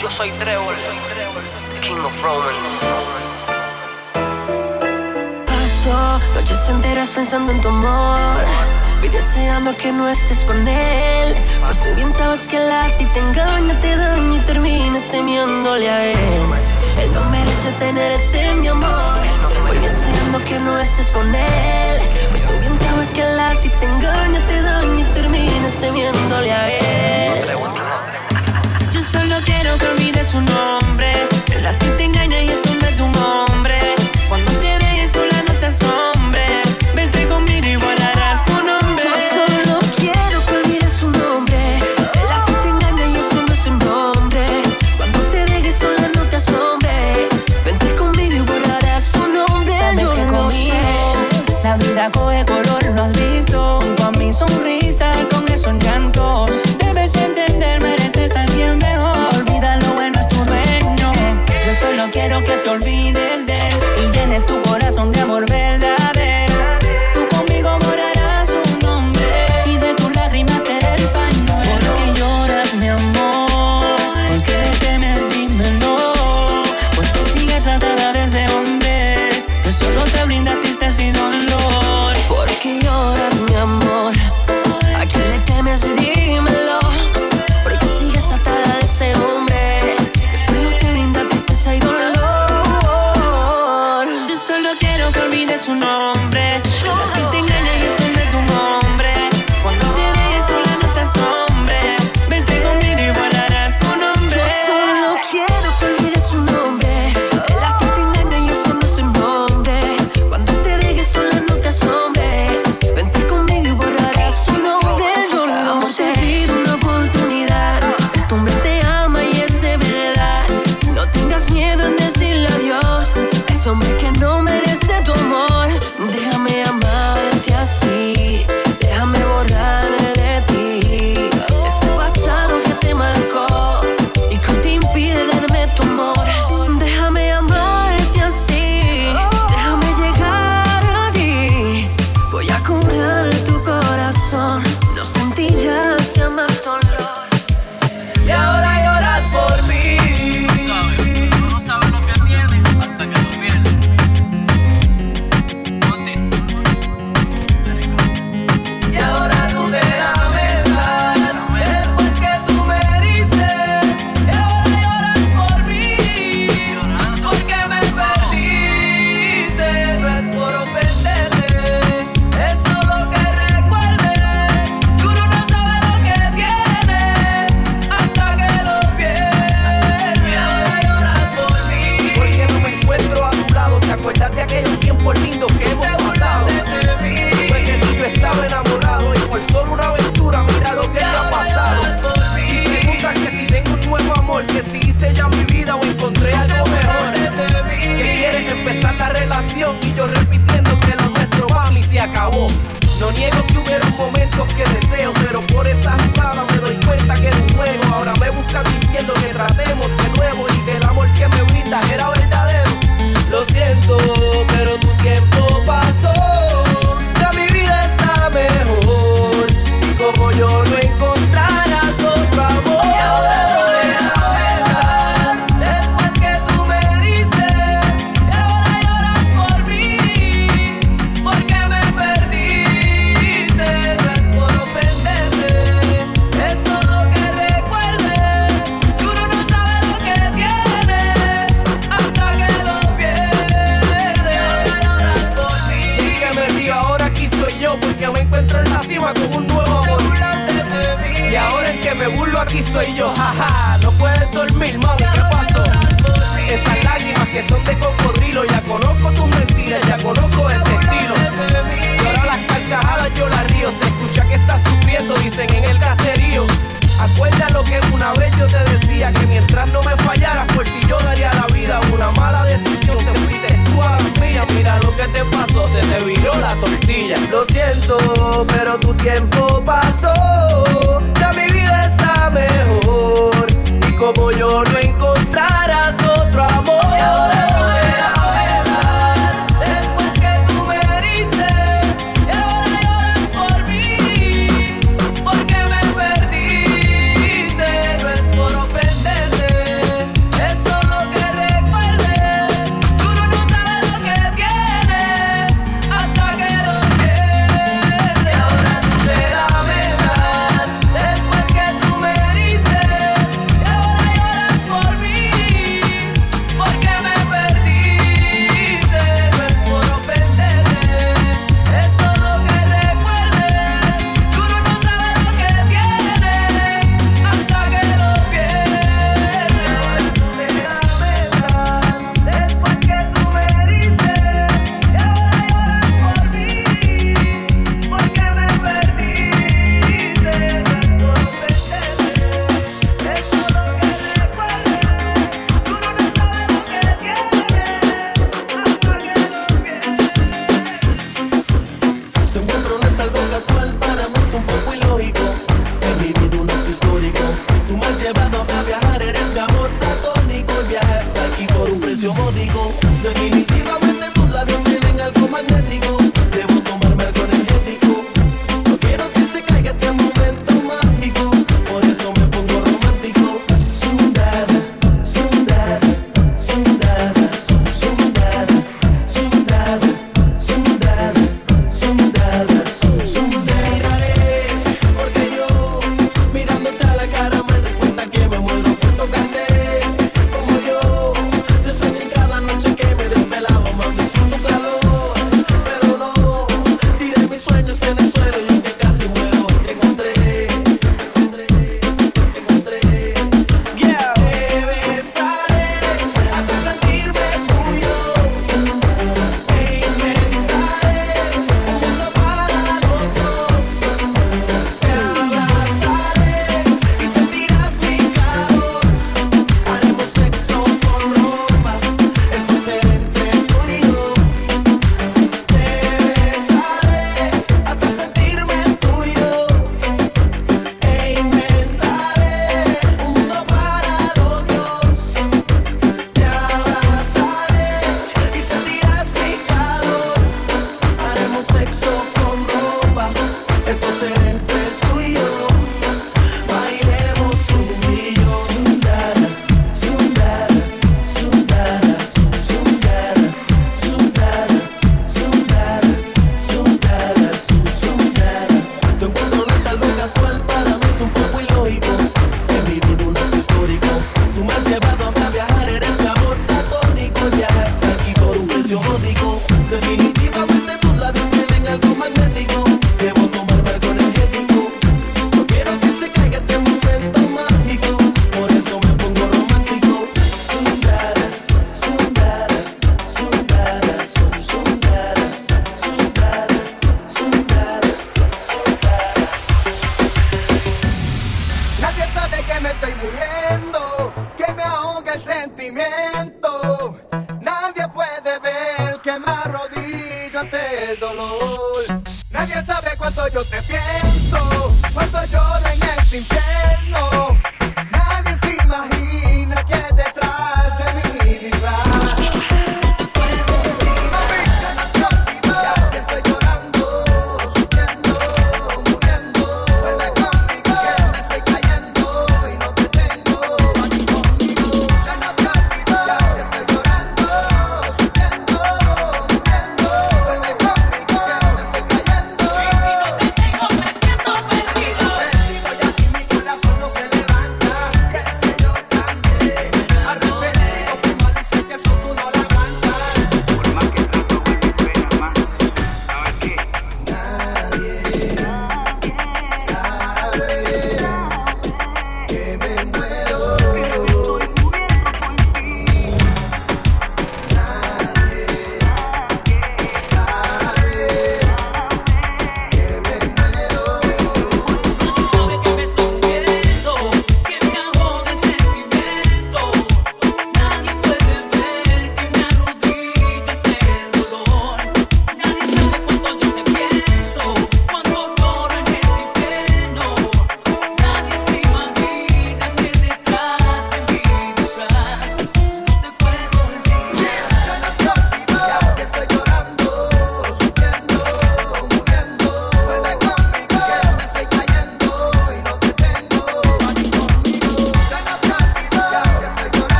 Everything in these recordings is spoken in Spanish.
Yo soy Trevor, the King of Romans. Paso noches enteras pensando en tu amor. Voy deseando que no estés con él. Pues tú bien sabes que el arte te engaña, te daña y terminas temiéndole a él. Él no merece tener tenerte, mi amor. Que no estés con él. Pues tú bien sabes que el arte te engaña, te daña y terminas temiéndole a él. Yo solo quiero que olvides su nombre. El arte te engaña y es una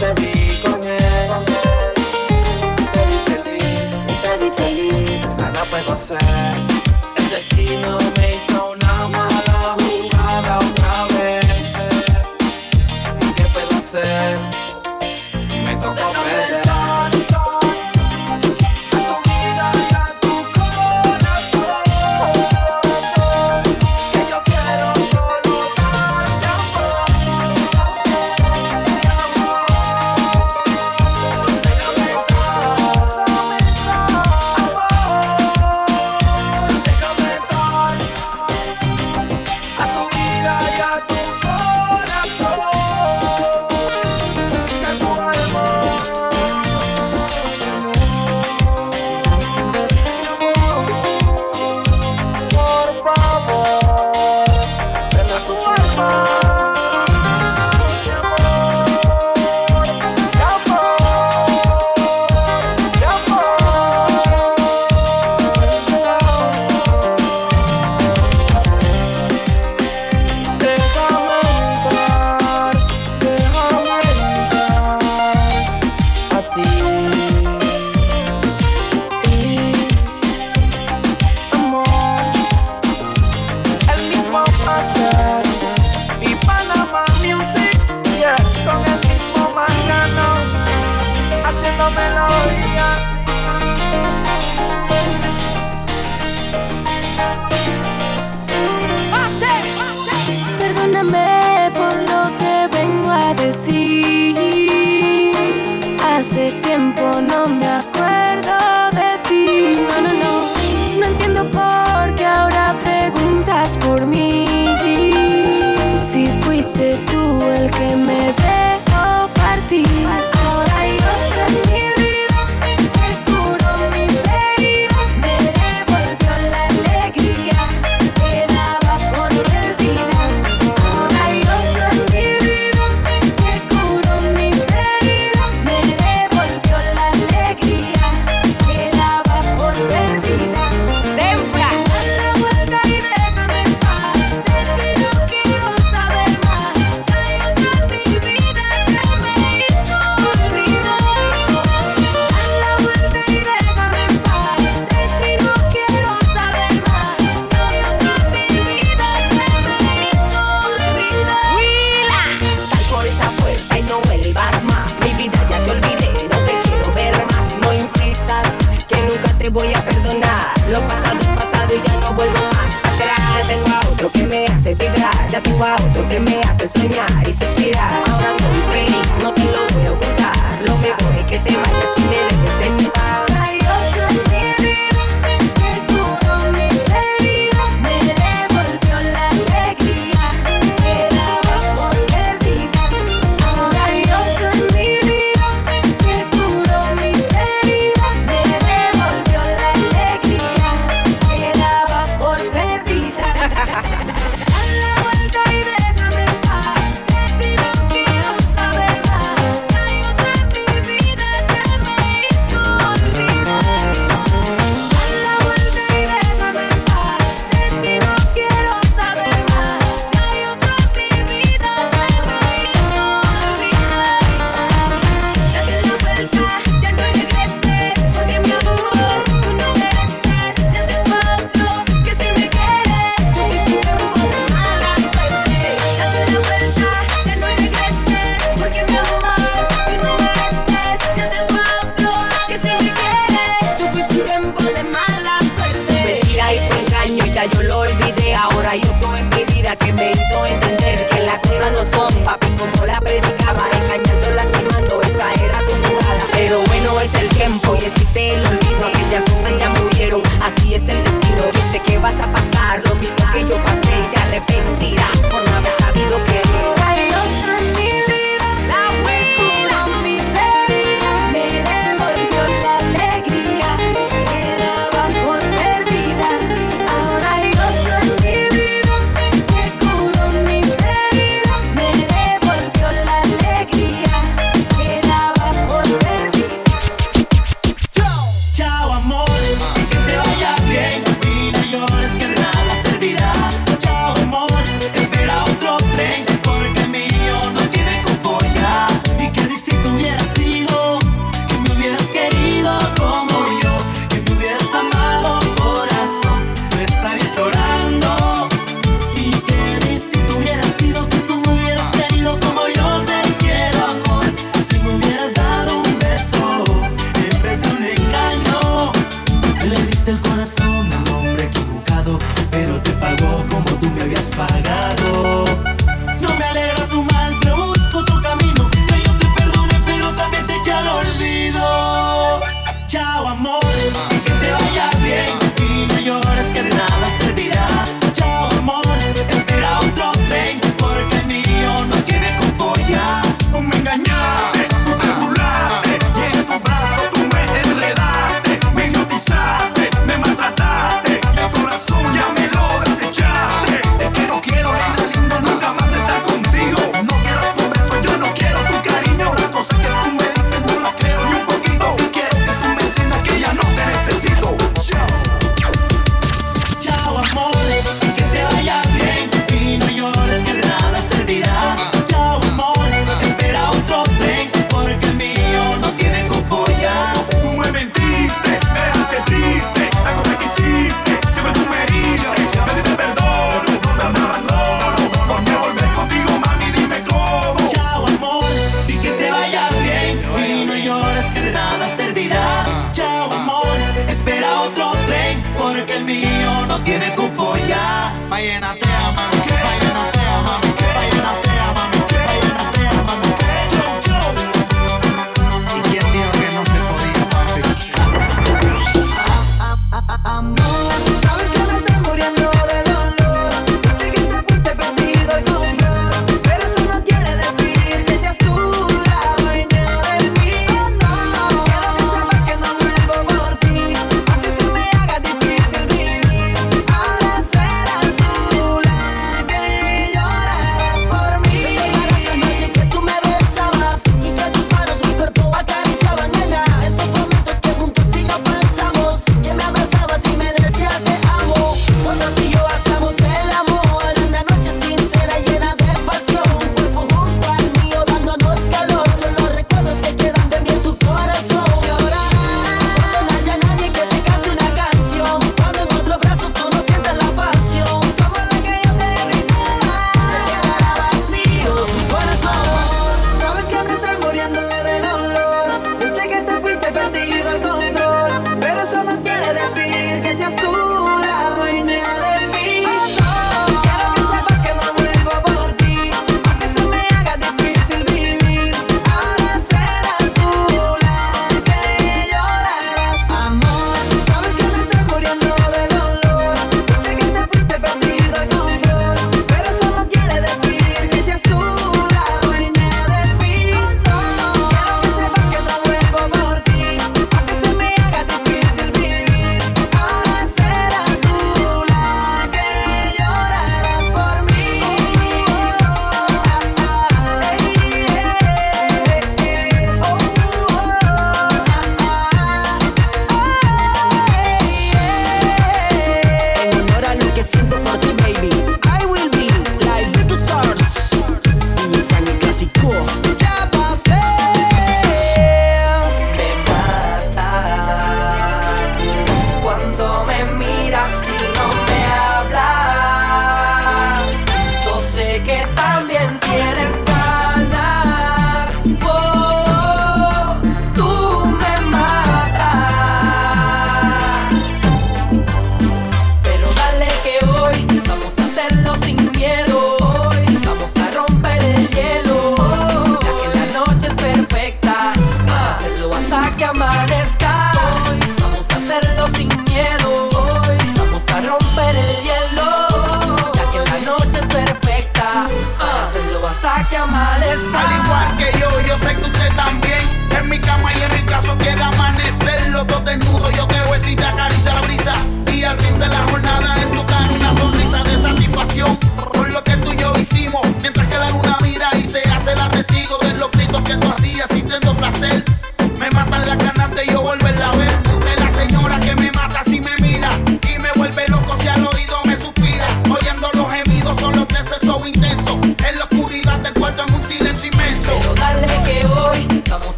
Mother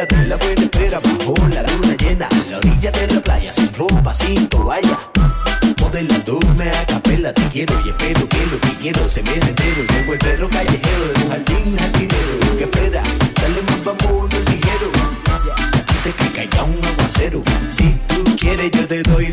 la de la buena espera bajo la luna llena, en la orilla de la playa, sin ropa, sin toalla. Modelándome a capela, te quiero y espero que lo que quiero se me entero. Luego el perro callejero de un jardín jardinero, que espera, dale más vamos, ligero. Antes que caiga un aguacero, si tú quieres yo te doy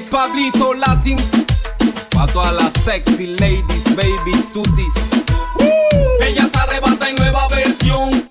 Pablito Latin. Pa' todas las sexy ladies, babies, tutis. Uh. Ella se arrebata en nueva versión.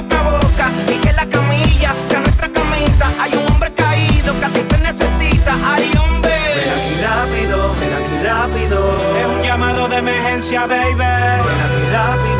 Boca a boca y que la camilla sea nuestra camita. Hay un hombre caído que a ti te necesita. Hay hombre. Ven aquí rápido, ven aquí rápido. Es un llamado de emergencia, baby. Ven aquí rápido,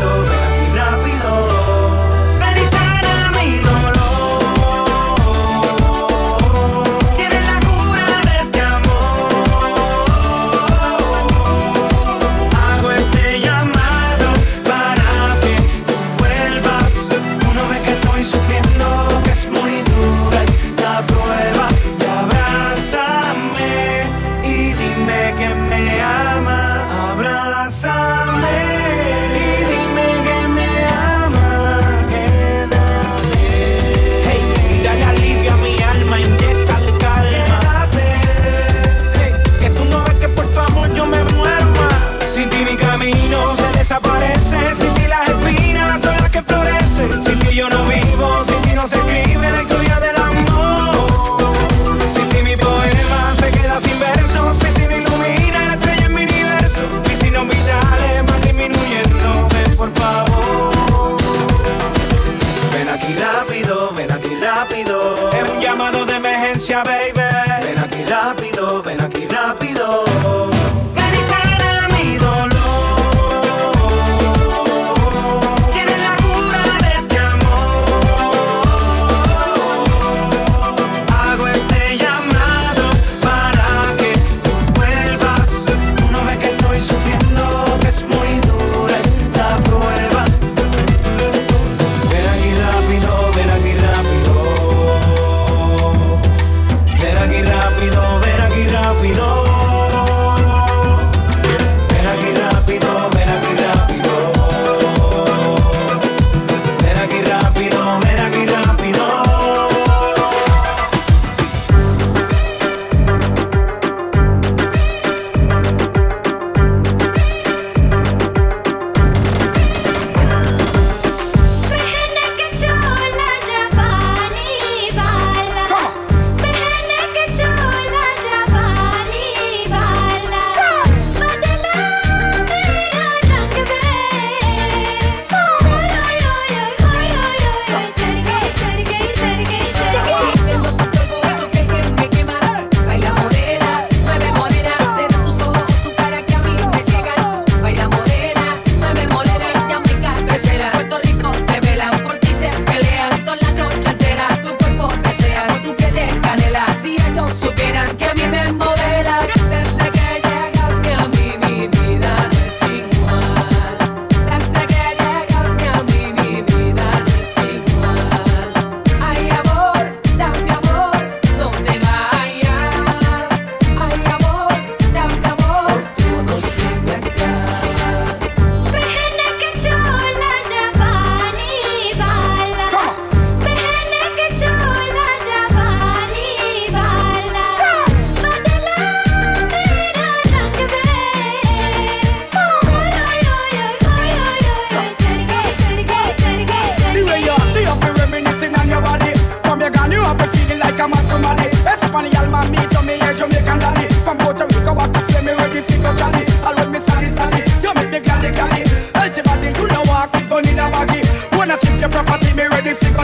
man, me yeah, Jamaican daddy. From Puerto Rico, what to play me ready for go jolly. I love me sally sally, you make me gladly gladly. Healthy body, you know walk with gun in a baggy. When I shift your property, me ready for go.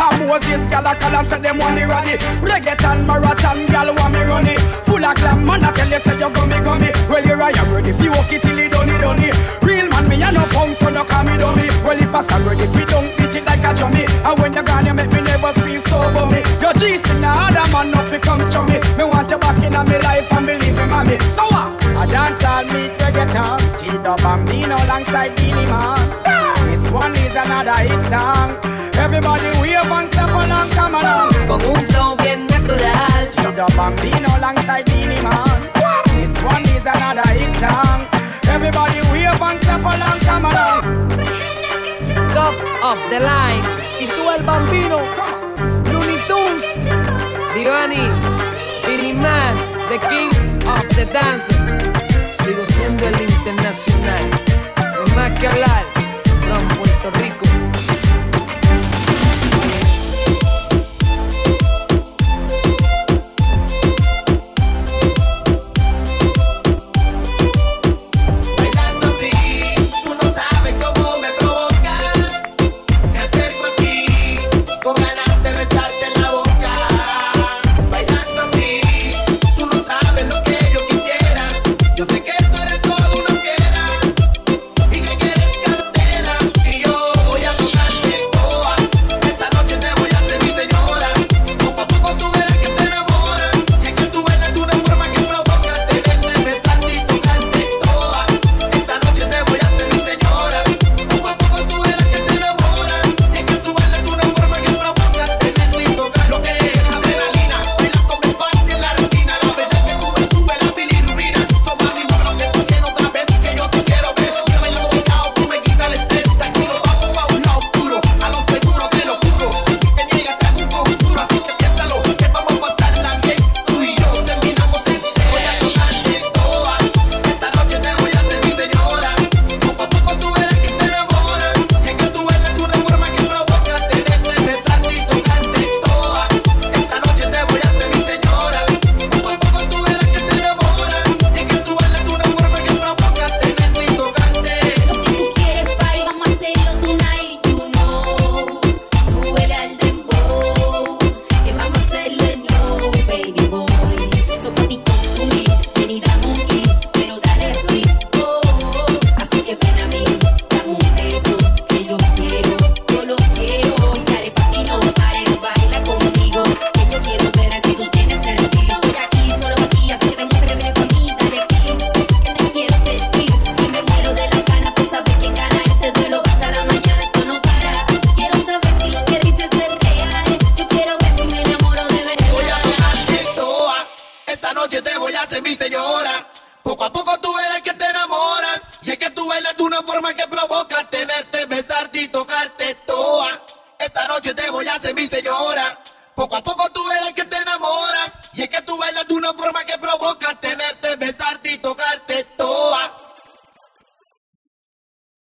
I'm Moses, gal a call and say them want ready. Reggaeton, marathon, gal want me runny. Full of glam, man, I tell you say you gummy gummy. Well, you're I'm ready for you walk it till it done it done it. Real man, me a no punk, so no call me dummy. Well, if I stand ready, you don't beat it like a jummy. And when you gone, you make me never feel so bummy. Your G's I dance all meet reggaeton. Tito Bambino alongside Beanie Man. This one is another hit song. Everybody wave and clap along, come along. Con un flow bien natural. Tito Bambino alongside Beanie Man. This one is another hit song. Everybody wave and clap along, come along. Top of the line. Titúa el bambino. Looney Tunes. Divani. Vinny Man. The King of the Dance. Sigo siendo el internacional. Más que hablar. From Puerto Rico.